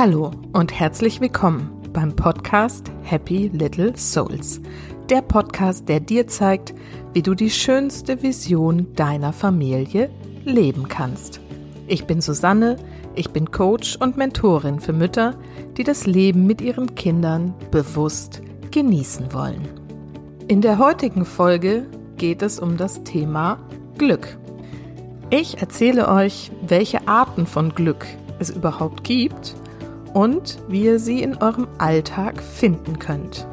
Hallo und herzlich willkommen beim Podcast Happy Little Souls. Der Podcast, der dir zeigt, wie du die schönste Vision deiner Familie leben kannst. Ich bin Susanne, ich bin Coach und Mentorin für Mütter, die das Leben mit ihren Kindern bewusst genießen wollen. In der heutigen Folge geht es um das Thema Glück. Ich erzähle euch, welche Arten von Glück es überhaupt gibt und wie ihr sie in eurem Alltag finden könnt.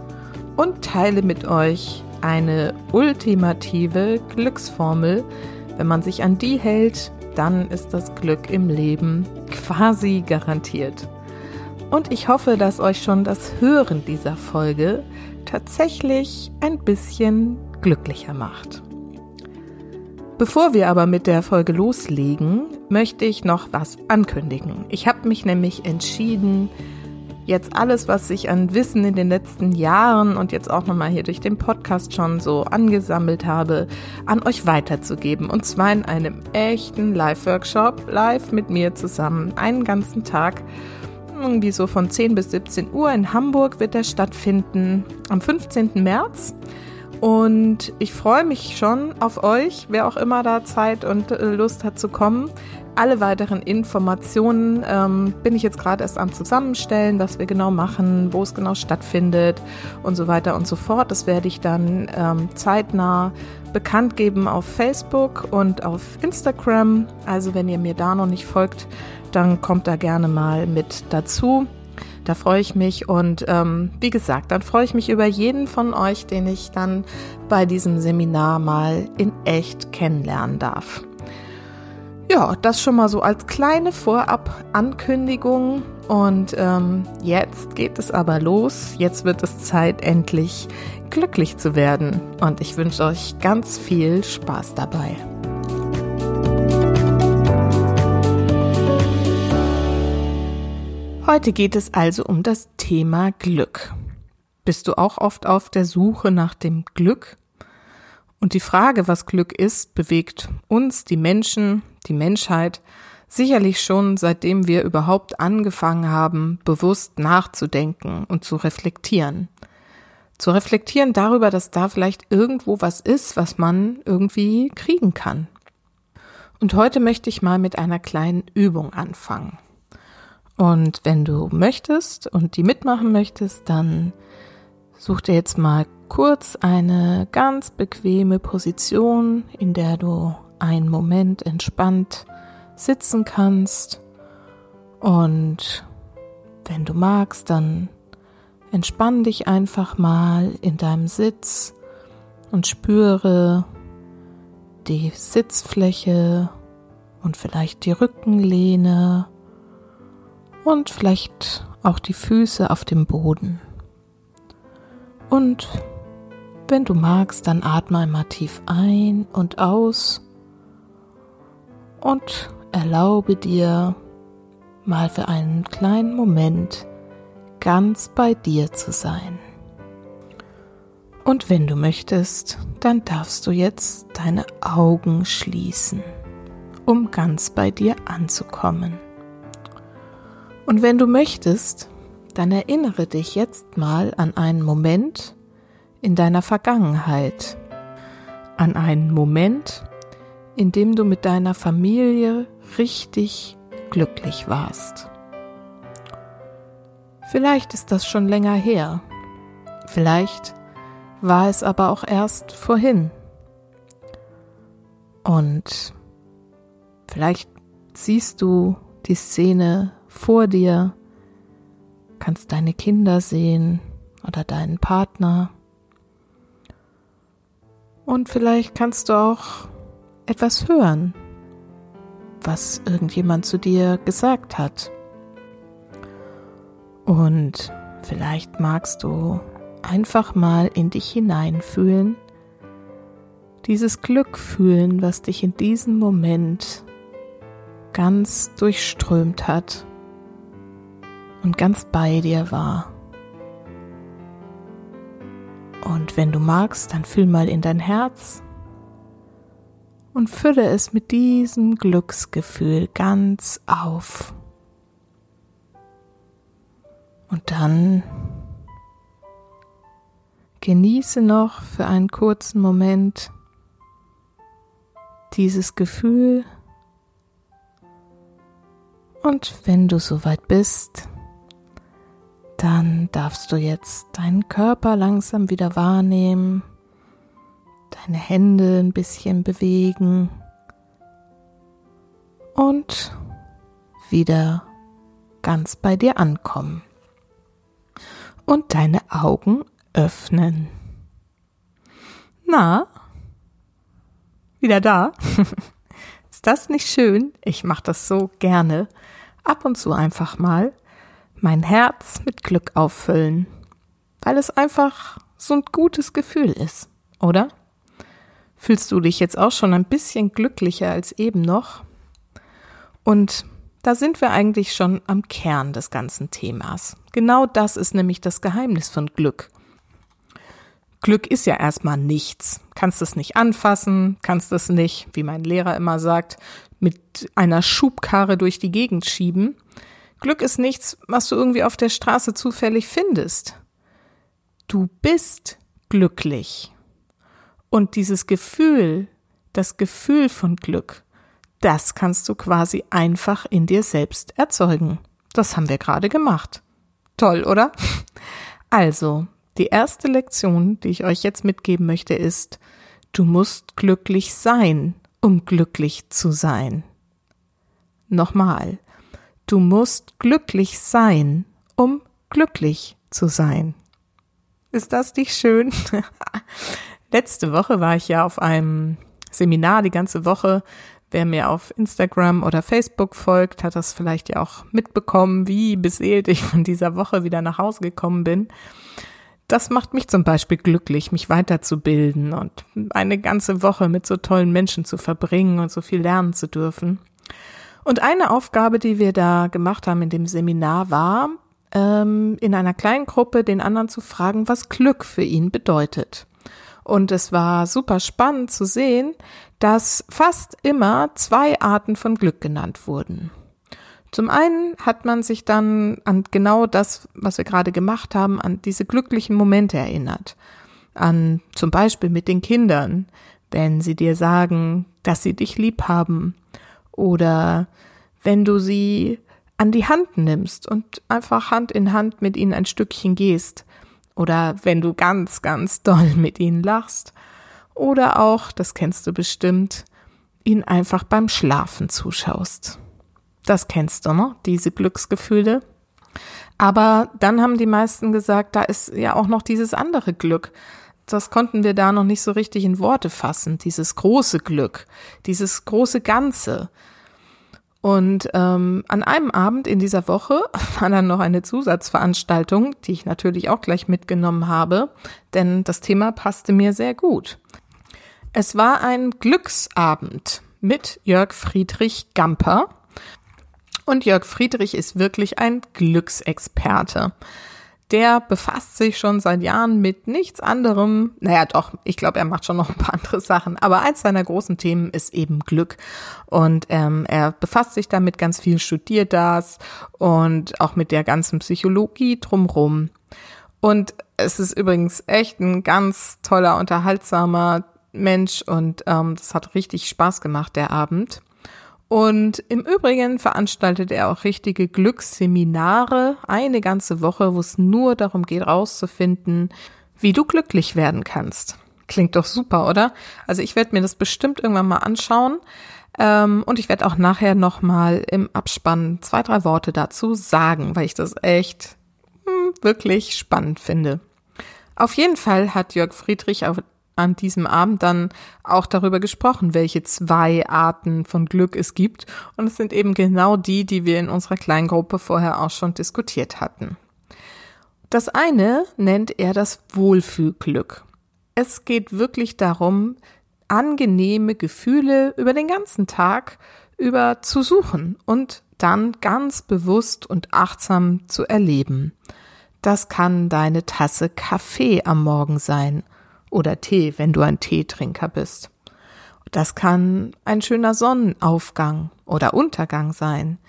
Und teile mit euch eine ultimative Glücksformel. Wenn man sich an die hält, dann ist das Glück im Leben quasi garantiert. Und ich hoffe, dass euch schon das Hören dieser Folge tatsächlich ein bisschen glücklicher macht. Bevor wir aber mit der Folge loslegen, möchte ich noch was ankündigen. Ich habe mich nämlich entschieden, jetzt alles, was ich an Wissen in den letzten Jahren und jetzt auch nochmal hier durch den Podcast schon so angesammelt habe, an euch weiterzugeben. Und zwar in einem echten Live-Workshop, live mit mir zusammen, einen ganzen Tag. Irgendwie so von 10 bis 17 Uhr in Hamburg wird der stattfinden am 15. März. Und ich freue mich schon auf euch, wer auch immer da Zeit und äh, Lust hat zu kommen. Alle weiteren Informationen ähm, bin ich jetzt gerade erst am Zusammenstellen, was wir genau machen, wo es genau stattfindet und so weiter und so fort. Das werde ich dann ähm, zeitnah bekannt geben auf Facebook und auf Instagram. Also wenn ihr mir da noch nicht folgt, dann kommt da gerne mal mit dazu. Da freue ich mich und ähm, wie gesagt, dann freue ich mich über jeden von euch, den ich dann bei diesem Seminar mal in echt kennenlernen darf. Ja, das schon mal so als kleine Vorab-Ankündigung. Und ähm, jetzt geht es aber los. Jetzt wird es Zeit, endlich glücklich zu werden. Und ich wünsche euch ganz viel Spaß dabei. Heute geht es also um das Thema Glück. Bist du auch oft auf der Suche nach dem Glück? Und die Frage, was Glück ist, bewegt uns, die Menschen, die Menschheit, sicherlich schon seitdem wir überhaupt angefangen haben, bewusst nachzudenken und zu reflektieren. Zu reflektieren darüber, dass da vielleicht irgendwo was ist, was man irgendwie kriegen kann. Und heute möchte ich mal mit einer kleinen Übung anfangen. Und wenn du möchtest und die mitmachen möchtest, dann such dir jetzt mal kurz eine ganz bequeme Position, in der du einen Moment entspannt sitzen kannst. Und wenn du magst, dann entspann dich einfach mal in deinem Sitz und spüre die Sitzfläche und vielleicht die Rückenlehne und vielleicht auch die Füße auf dem Boden. Und wenn du magst, dann atme einmal tief ein und aus und erlaube dir mal für einen kleinen Moment ganz bei dir zu sein. Und wenn du möchtest, dann darfst du jetzt deine Augen schließen, um ganz bei dir anzukommen. Und wenn du möchtest, dann erinnere dich jetzt mal an einen Moment in deiner Vergangenheit, an einen Moment, in dem du mit deiner Familie richtig glücklich warst. Vielleicht ist das schon länger her, vielleicht war es aber auch erst vorhin. Und vielleicht siehst du die Szene vor dir, kannst deine Kinder sehen oder deinen Partner. Und vielleicht kannst du auch etwas hören, was irgendjemand zu dir gesagt hat. Und vielleicht magst du einfach mal in dich hineinfühlen, dieses Glück fühlen, was dich in diesem Moment ganz durchströmt hat und ganz bei dir war. Und wenn du magst, dann fühl mal in dein Herz und fülle es mit diesem Glücksgefühl ganz auf. Und dann genieße noch für einen kurzen Moment dieses Gefühl. Und wenn du soweit bist, dann darfst du jetzt deinen Körper langsam wieder wahrnehmen, deine Hände ein bisschen bewegen und wieder ganz bei dir ankommen und deine Augen öffnen. Na, wieder da? Ist das nicht schön? Ich mache das so gerne. Ab und zu einfach mal mein Herz mit Glück auffüllen, weil es einfach so ein gutes Gefühl ist, oder? Fühlst du dich jetzt auch schon ein bisschen glücklicher als eben noch? Und da sind wir eigentlich schon am Kern des ganzen Themas. Genau das ist nämlich das Geheimnis von Glück. Glück ist ja erstmal nichts. Kannst es nicht anfassen, kannst es nicht, wie mein Lehrer immer sagt, mit einer Schubkarre durch die Gegend schieben. Glück ist nichts, was du irgendwie auf der Straße zufällig findest. Du bist glücklich. Und dieses Gefühl, das Gefühl von Glück, das kannst du quasi einfach in dir selbst erzeugen. Das haben wir gerade gemacht. Toll, oder? Also, die erste Lektion, die ich euch jetzt mitgeben möchte, ist, du musst glücklich sein, um glücklich zu sein. Nochmal, du musst glücklich sein, um glücklich zu sein. Ist das nicht schön? Letzte Woche war ich ja auf einem Seminar die ganze Woche Wer mir auf Instagram oder Facebook folgt, hat das vielleicht ja auch mitbekommen, wie beseelt ich von dieser Woche wieder nach Hause gekommen bin. Das macht mich zum Beispiel glücklich, mich weiterzubilden und eine ganze Woche mit so tollen Menschen zu verbringen und so viel lernen zu dürfen. Und eine Aufgabe, die wir da gemacht haben in dem Seminar, war, ähm, in einer kleinen Gruppe den anderen zu fragen, was Glück für ihn bedeutet. Und es war super spannend zu sehen, dass fast immer zwei Arten von Glück genannt wurden. Zum einen hat man sich dann an genau das, was wir gerade gemacht haben, an diese glücklichen Momente erinnert. An zum Beispiel mit den Kindern, wenn sie dir sagen, dass sie dich lieb haben. Oder wenn du sie an die Hand nimmst und einfach Hand in Hand mit ihnen ein Stückchen gehst oder wenn du ganz, ganz doll mit ihnen lachst. Oder auch, das kennst du bestimmt, ihnen einfach beim Schlafen zuschaust. Das kennst du, ne? Diese Glücksgefühle. Aber dann haben die meisten gesagt, da ist ja auch noch dieses andere Glück. Das konnten wir da noch nicht so richtig in Worte fassen, dieses große Glück, dieses große Ganze. Und ähm, an einem Abend in dieser Woche war dann noch eine Zusatzveranstaltung, die ich natürlich auch gleich mitgenommen habe, denn das Thema passte mir sehr gut. Es war ein Glücksabend mit Jörg Friedrich Gamper. Und Jörg Friedrich ist wirklich ein Glücksexperte der befasst sich schon seit Jahren mit nichts anderem. Naja, doch, ich glaube, er macht schon noch ein paar andere Sachen. Aber eins seiner großen Themen ist eben Glück. Und ähm, er befasst sich damit ganz viel, studiert das und auch mit der ganzen Psychologie drumrum. Und es ist übrigens echt ein ganz toller, unterhaltsamer Mensch und ähm, das hat richtig Spaß gemacht, der Abend. Und im Übrigen veranstaltet er auch richtige Glücksseminare, eine ganze Woche, wo es nur darum geht, rauszufinden, wie du glücklich werden kannst. Klingt doch super, oder? Also ich werde mir das bestimmt irgendwann mal anschauen. Ähm, und ich werde auch nachher nochmal im Abspann zwei, drei Worte dazu sagen, weil ich das echt hm, wirklich spannend finde. Auf jeden Fall hat Jörg Friedrich an diesem Abend dann auch darüber gesprochen, welche zwei Arten von Glück es gibt. Und es sind eben genau die, die wir in unserer Kleingruppe vorher auch schon diskutiert hatten. Das eine nennt er das Wohlfühlglück. Es geht wirklich darum, angenehme Gefühle über den ganzen Tag über zu suchen und dann ganz bewusst und achtsam zu erleben. Das kann deine Tasse Kaffee am Morgen sein oder Tee, wenn du ein Teetrinker bist. Das kann ein schöner Sonnenaufgang oder Untergang sein.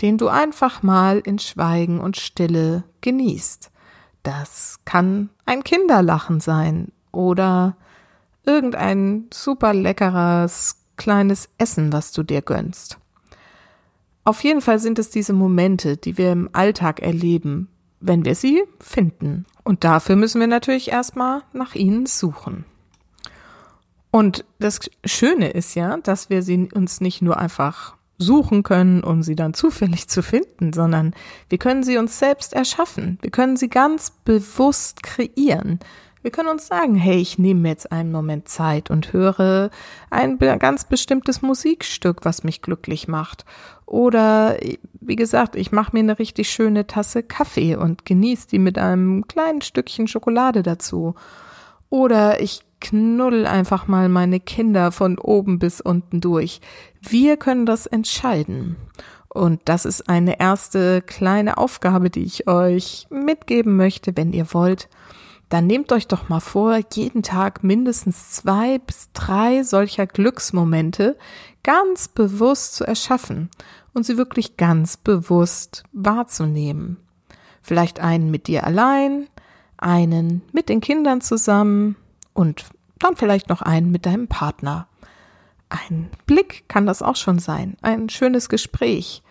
den du einfach mal in Schweigen und Stille genießt. Das kann ein Kinderlachen sein oder irgendein super leckeres kleines Essen, was du dir gönnst. Auf jeden Fall sind es diese Momente, die wir im Alltag erleben, wenn wir sie finden. Und dafür müssen wir natürlich erstmal nach ihnen suchen. Und das Schöne ist ja, dass wir sie uns nicht nur einfach suchen können, um sie dann zufällig zu finden, sondern wir können sie uns selbst erschaffen. Wir können sie ganz bewusst kreieren. Wir können uns sagen, hey, ich nehme mir jetzt einen Moment Zeit und höre ein ganz bestimmtes Musikstück, was mich glücklich macht. Oder, wie gesagt, ich mache mir eine richtig schöne Tasse Kaffee und genieße die mit einem kleinen Stückchen Schokolade dazu. Oder ich knuddel einfach mal meine Kinder von oben bis unten durch. Wir können das entscheiden. Und das ist eine erste kleine Aufgabe, die ich euch mitgeben möchte, wenn ihr wollt. Dann nehmt euch doch mal vor, jeden Tag mindestens zwei bis drei solcher Glücksmomente ganz bewusst zu erschaffen und sie wirklich ganz bewusst wahrzunehmen. Vielleicht einen mit dir allein, einen mit den Kindern zusammen und dann vielleicht noch einen mit deinem Partner. Ein Blick kann das auch schon sein, ein schönes Gespräch,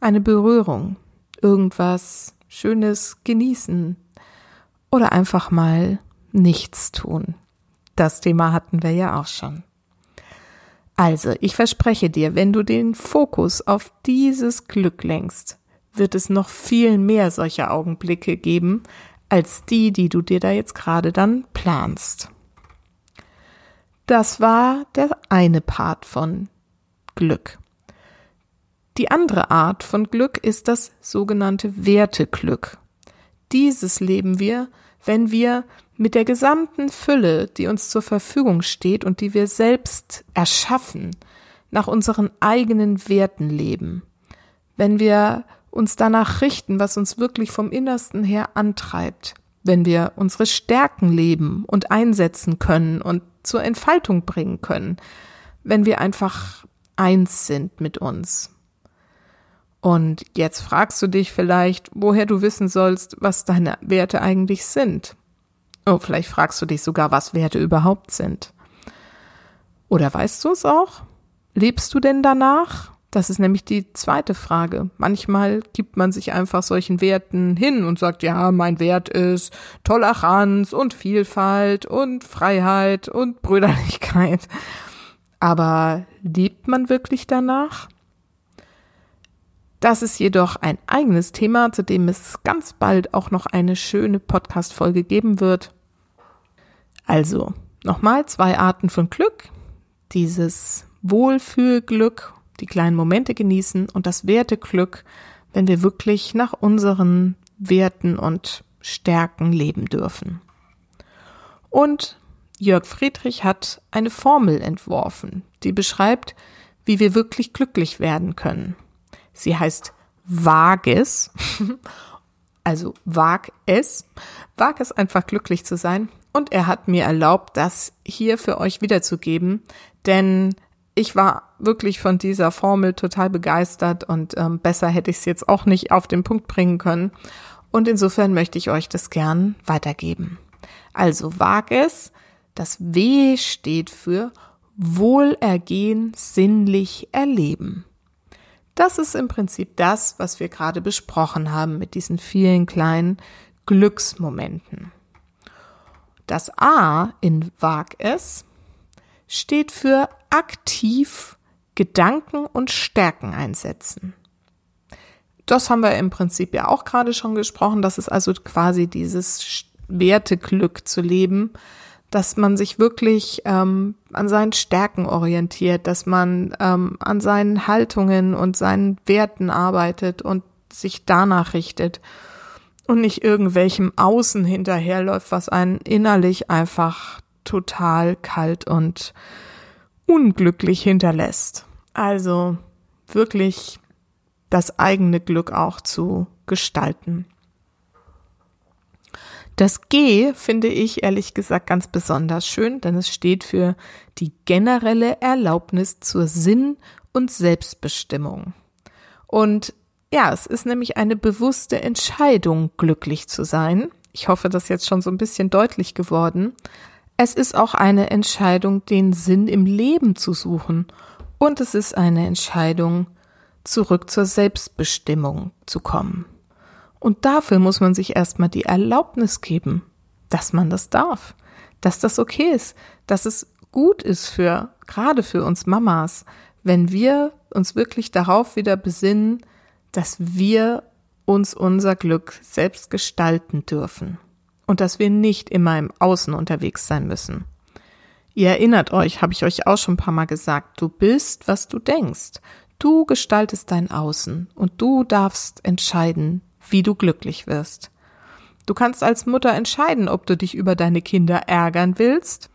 eine Berührung, irgendwas Schönes genießen oder einfach mal nichts tun. Das Thema hatten wir ja auch schon. Also, ich verspreche dir, wenn du den Fokus auf dieses Glück lenkst, wird es noch viel mehr solcher Augenblicke geben, als die, die du dir da jetzt gerade dann planst. Das war der eine Part von Glück. Die andere Art von Glück ist das sogenannte Werteglück. Dieses leben wir, wenn wir mit der gesamten Fülle, die uns zur Verfügung steht und die wir selbst erschaffen, nach unseren eigenen Werten leben. Wenn wir uns danach richten, was uns wirklich vom Innersten her antreibt, wenn wir unsere Stärken leben und einsetzen können und zur Entfaltung bringen können, wenn wir einfach eins sind mit uns. Und jetzt fragst du dich vielleicht, woher du wissen sollst, was deine Werte eigentlich sind. Oh, vielleicht fragst du dich sogar, was Werte überhaupt sind. Oder weißt du es auch? Lebst du denn danach? Das ist nämlich die zweite Frage. Manchmal gibt man sich einfach solchen Werten hin und sagt, ja, mein Wert ist Toleranz und Vielfalt und Freiheit und Brüderlichkeit. Aber lebt man wirklich danach? Das ist jedoch ein eigenes Thema, zu dem es ganz bald auch noch eine schöne Podcast-Folge geben wird. Also, nochmal zwei Arten von Glück. Dieses Wohlfühlglück die kleinen Momente genießen und das Werteglück, wenn wir wirklich nach unseren Werten und Stärken leben dürfen. Und Jörg Friedrich hat eine Formel entworfen, die beschreibt, wie wir wirklich glücklich werden können. Sie heißt Wages, also wag es, wag es einfach glücklich zu sein. Und er hat mir erlaubt, das hier für euch wiederzugeben, denn ich war wirklich von dieser Formel total begeistert und ähm, besser hätte ich es jetzt auch nicht auf den Punkt bringen können. Und insofern möchte ich euch das gern weitergeben. Also wag es. Das W steht für Wohlergehen sinnlich erleben. Das ist im Prinzip das, was wir gerade besprochen haben mit diesen vielen kleinen Glücksmomenten. Das A in Wag es steht für aktiv Gedanken und Stärken einsetzen. Das haben wir im Prinzip ja auch gerade schon gesprochen. Das ist also quasi dieses Werteglück zu leben, dass man sich wirklich ähm, an seinen Stärken orientiert, dass man ähm, an seinen Haltungen und seinen Werten arbeitet und sich danach richtet und nicht irgendwelchem Außen hinterherläuft, was einen innerlich einfach total kalt und unglücklich hinterlässt. Also wirklich das eigene Glück auch zu gestalten. Das G finde ich ehrlich gesagt ganz besonders schön, denn es steht für die generelle Erlaubnis zur Sinn- und Selbstbestimmung. Und Ja, es ist nämlich eine bewusste Entscheidung, glücklich zu sein. Ich hoffe, das ist jetzt schon so ein bisschen deutlich geworden. Es ist auch eine Entscheidung, den Sinn im Leben zu suchen. Und es ist eine Entscheidung, zurück zur Selbstbestimmung zu kommen. Und dafür muss man sich erstmal die Erlaubnis geben, dass man das darf, dass das okay ist, dass es gut ist für, gerade für uns Mamas, wenn wir uns wirklich darauf wieder besinnen, dass wir uns unser Glück selbst gestalten dürfen und dass wir nicht immer im Außen unterwegs sein müssen. Ihr erinnert euch, habe ich euch auch schon ein paar Mal gesagt, du bist, was du denkst. Du gestaltest dein Außen und du darfst entscheiden, wie du glücklich wirst. Du kannst als Mutter entscheiden, ob du dich über deine Kinder ärgern willst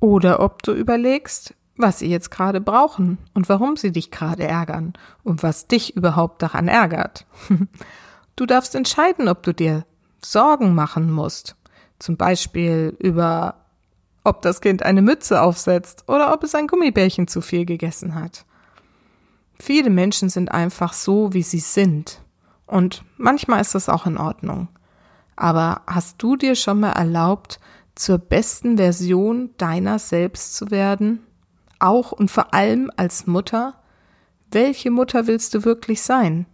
oder ob du überlegst, was sie jetzt gerade brauchen und warum sie dich gerade ärgern und was dich überhaupt daran ärgert. Du darfst entscheiden, ob du dir Sorgen machen musst, zum Beispiel über, ob das Kind eine Mütze aufsetzt oder ob es ein Gummibärchen zu viel gegessen hat. Viele Menschen sind einfach so, wie sie sind. Und manchmal ist das auch in Ordnung. Aber hast du dir schon mal erlaubt, zur besten Version deiner selbst zu werden? Auch und vor allem als Mutter? Welche Mutter willst du wirklich sein?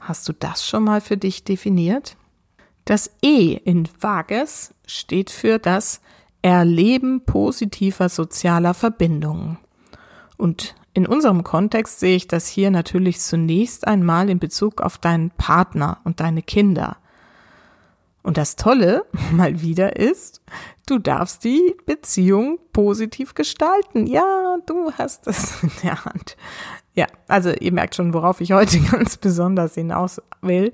Hast du das schon mal für dich definiert? Das E in Vages steht für das Erleben positiver sozialer Verbindungen. Und in unserem Kontext sehe ich das hier natürlich zunächst einmal in Bezug auf deinen Partner und deine Kinder. Und das Tolle mal wieder ist, du darfst die Beziehung positiv gestalten. Ja, du hast es in der Hand. Ja, also ihr merkt schon, worauf ich heute ganz besonders hinaus will.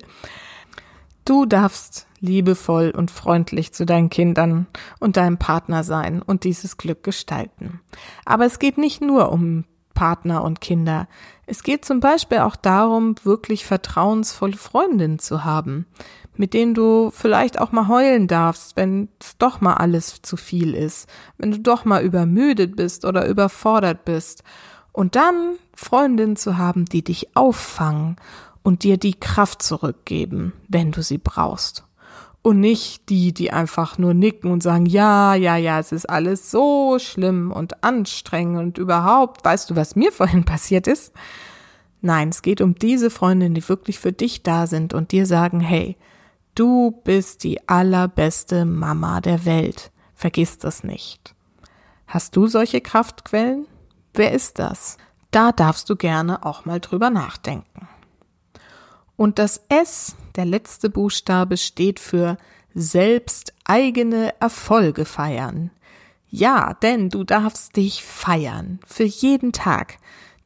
Du darfst liebevoll und freundlich zu deinen Kindern und deinem Partner sein und dieses Glück gestalten. Aber es geht nicht nur um Partner und Kinder. Es geht zum Beispiel auch darum, wirklich vertrauensvolle Freundinnen zu haben, mit denen du vielleicht auch mal heulen darfst, wenn es doch mal alles zu viel ist, wenn du doch mal übermüdet bist oder überfordert bist. Und dann Freundinnen zu haben, die dich auffangen und dir die Kraft zurückgeben, wenn du sie brauchst. Und nicht die, die einfach nur nicken und sagen, ja, ja, ja, es ist alles so schlimm und anstrengend und überhaupt, weißt du, was mir vorhin passiert ist? Nein, es geht um diese Freundinnen, die wirklich für dich da sind und dir sagen, hey, Du bist die allerbeste Mama der Welt. Vergiss das nicht. Hast du solche Kraftquellen? Wer ist das? Da darfst du gerne auch mal drüber nachdenken. Und das S, der letzte Buchstabe, steht für selbst eigene Erfolge feiern. Ja, denn du darfst dich feiern für jeden Tag,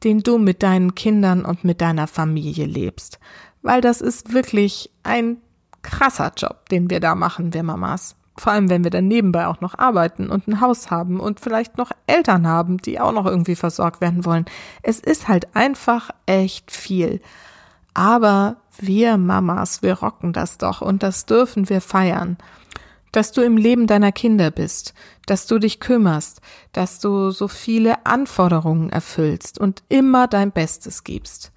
den du mit deinen Kindern und mit deiner Familie lebst, weil das ist wirklich ein krasser Job, den wir da machen, wir Mamas. Vor allem, wenn wir dann nebenbei auch noch arbeiten und ein Haus haben und vielleicht noch Eltern haben, die auch noch irgendwie versorgt werden wollen. Es ist halt einfach echt viel. Aber wir Mamas, wir rocken das doch und das dürfen wir feiern. Dass du im Leben deiner Kinder bist, dass du dich kümmerst, dass du so viele Anforderungen erfüllst und immer dein Bestes gibst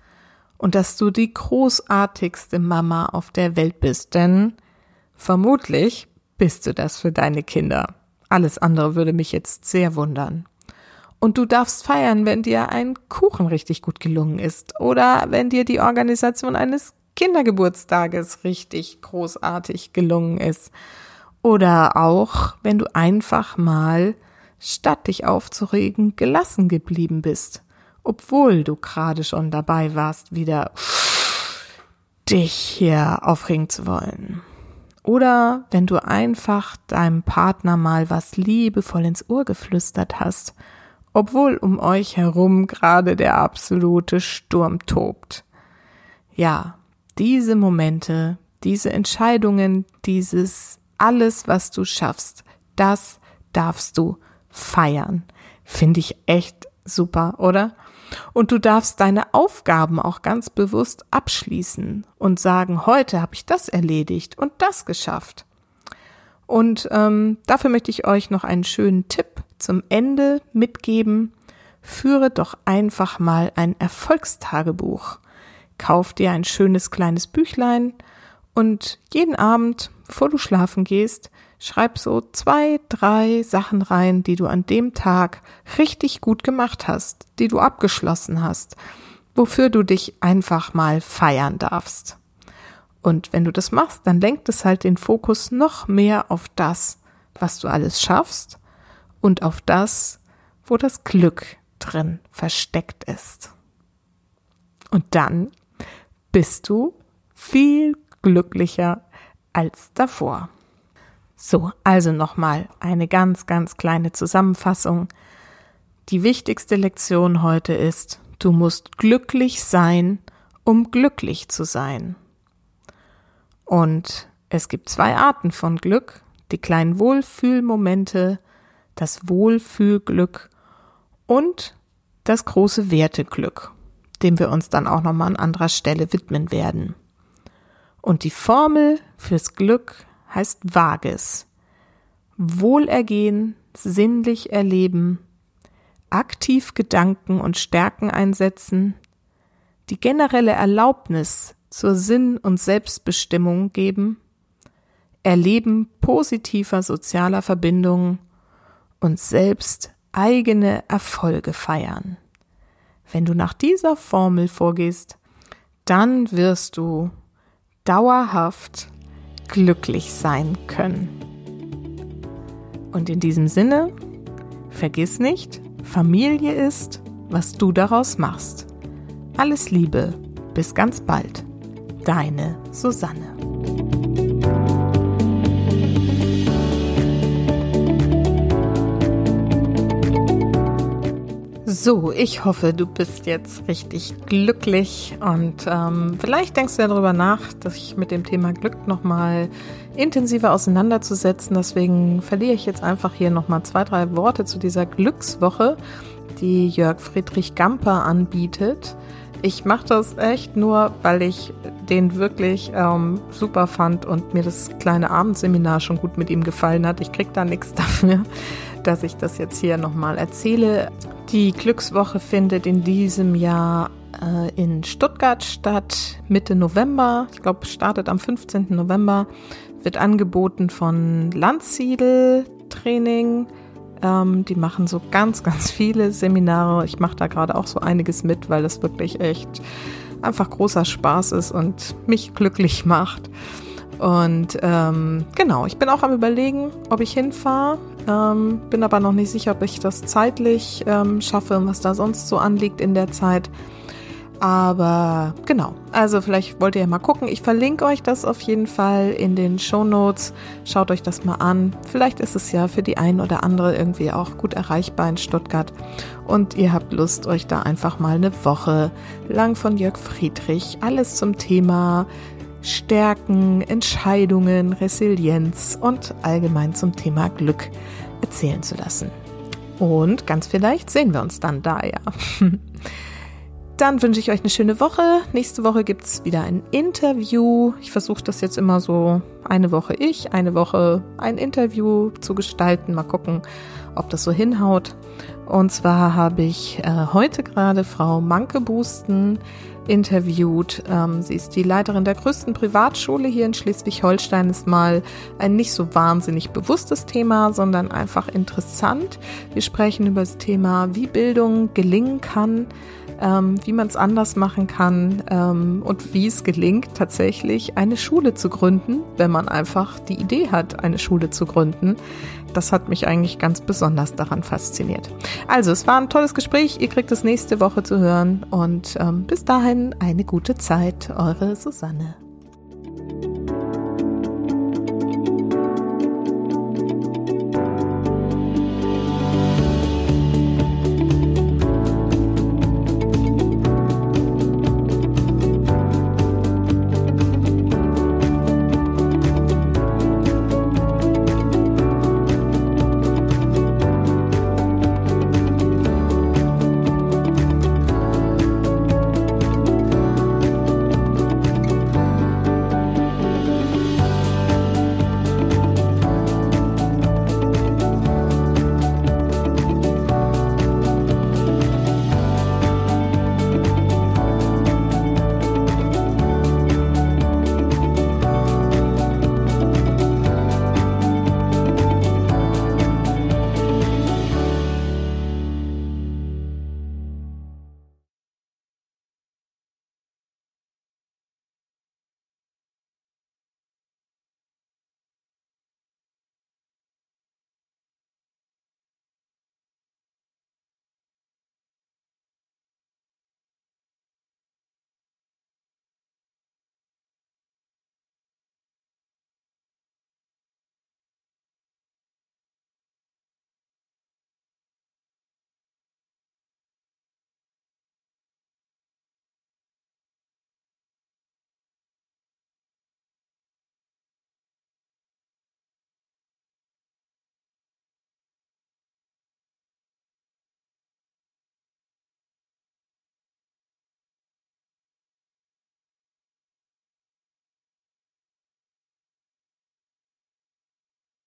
und dass du die großartigste Mama auf der Welt bist, denn vermutlich bist du das für deine Kinder. Alles andere würde mich jetzt sehr wundern. Und du darfst feiern, wenn dir ein Kuchen richtig gut gelungen ist oder wenn dir die Organisation eines Kindergeburtstages richtig großartig gelungen ist. Oder auch, wenn du einfach mal, statt dich aufzuregen, gelassen geblieben bist obwohl du gerade schon dabei warst, wieder dich hier aufregen zu wollen. Oder wenn du einfach deinem Partner mal was liebevoll ins Ohr geflüstert hast, obwohl um euch herum gerade der absolute Sturm tobt. Ja, diese Momente, diese Entscheidungen, dieses alles, was du schaffst, das darfst du feiern. Finde ich echt super, oder? Und du darfst deine Aufgaben auch ganz bewusst abschließen und sagen, heute habe ich das erledigt und das geschafft. Und ähm, dafür möchte ich euch noch einen schönen Tipp zum Ende mitgeben. Führe doch einfach mal ein Erfolgstagebuch. Kauf dir ein schönes kleines Büchlein und jeden Abend, bevor du schlafen gehst, schreib so zwei, drei Sachen rein, die du an dem Tag richtig gut gemacht hast, die du abgeschlossen hast, wofür du dich einfach mal feiern darfst. Und wenn du das machst, dann lenkt es halt den Fokus noch mehr auf das, was du alles schaffst und auf das, wo das Glück drin versteckt ist. Und dann bist du viel glücklicher als davor. So, also nochmal eine ganz, ganz kleine Zusammenfassung. Die wichtigste Lektion heute ist, du musst glücklich sein, um glücklich zu sein. Und es gibt zwei Arten von Glück, die kleinen Wohlfühlmomente, das Wohlfühlglück und das große Werteglück, dem wir uns dann auch nochmal an anderer Stelle widmen werden. Und die Formel fürs Glück heißt Vages. Wohlergehen, sinnlich erleben, aktiv Gedanken und Stärken einsetzen, die generelle Erlaubnis zur Sinn- und Selbstbestimmung geben, Erleben positiver sozialer Verbindungen und selbst eigene Erfolge feiern. Wenn du nach dieser Formel vorgehst, dann wirst du dauerhaft glücklich sein können. Und in diesem Sinne, vergiss nicht, Familie ist, was du daraus machst. Alles Liebe, bis ganz bald. Deine Susanne. So, ich hoffe, du bist jetzt richtig glücklich und ähm, vielleicht denkst du ja darüber nach, sich mit dem Thema Glück nochmal intensiver auseinanderzusetzen. Deswegen verliere ich jetzt einfach hier nochmal zwei, drei Worte zu dieser Glückswoche, die Jörg Friedrich Gamper anbietet. Ich mache das echt nur, weil ich den wirklich ähm, super fand und mir das kleine Abendseminar schon gut mit ihm gefallen hat. Ich krieg da nichts dafür, dass ich das jetzt hier nochmal erzähle. Die Glückswoche findet in diesem Jahr äh, in Stuttgart statt, Mitte November. Ich glaube, startet am 15. November. Wird angeboten von Landsiedel Training. Ähm, die machen so ganz, ganz viele Seminare. Ich mache da gerade auch so einiges mit, weil das wirklich echt einfach großer Spaß ist und mich glücklich macht. Und ähm, genau, ich bin auch am Überlegen, ob ich hinfahre. Ähm, bin aber noch nicht sicher, ob ich das zeitlich ähm, schaffe und was da sonst so anliegt in der Zeit. Aber genau, also vielleicht wollt ihr ja mal gucken. Ich verlinke euch das auf jeden Fall in den Show Notes. Schaut euch das mal an. Vielleicht ist es ja für die einen oder andere irgendwie auch gut erreichbar in Stuttgart. Und ihr habt Lust, euch da einfach mal eine Woche lang von Jörg Friedrich alles zum Thema Stärken, Entscheidungen, Resilienz und allgemein zum Thema Glück erzählen zu lassen. Und ganz vielleicht sehen wir uns dann da, ja. Dann wünsche ich euch eine schöne Woche. Nächste Woche gibt es wieder ein Interview. Ich versuche das jetzt immer so eine Woche ich, eine Woche ein Interview zu gestalten. Mal gucken, ob das so hinhaut. Und zwar habe ich äh, heute gerade Frau Manke Busten interviewt. Ähm, sie ist die Leiterin der größten Privatschule hier in Schleswig-Holstein. Ist mal ein nicht so wahnsinnig bewusstes Thema, sondern einfach interessant. Wir sprechen über das Thema, wie Bildung gelingen kann ähm, wie man es anders machen kann ähm, und wie es gelingt, tatsächlich eine Schule zu gründen, wenn man einfach die Idee hat, eine Schule zu gründen. Das hat mich eigentlich ganz besonders daran fasziniert. Also, es war ein tolles Gespräch. Ihr kriegt es nächste Woche zu hören und ähm, bis dahin eine gute Zeit. Eure Susanne.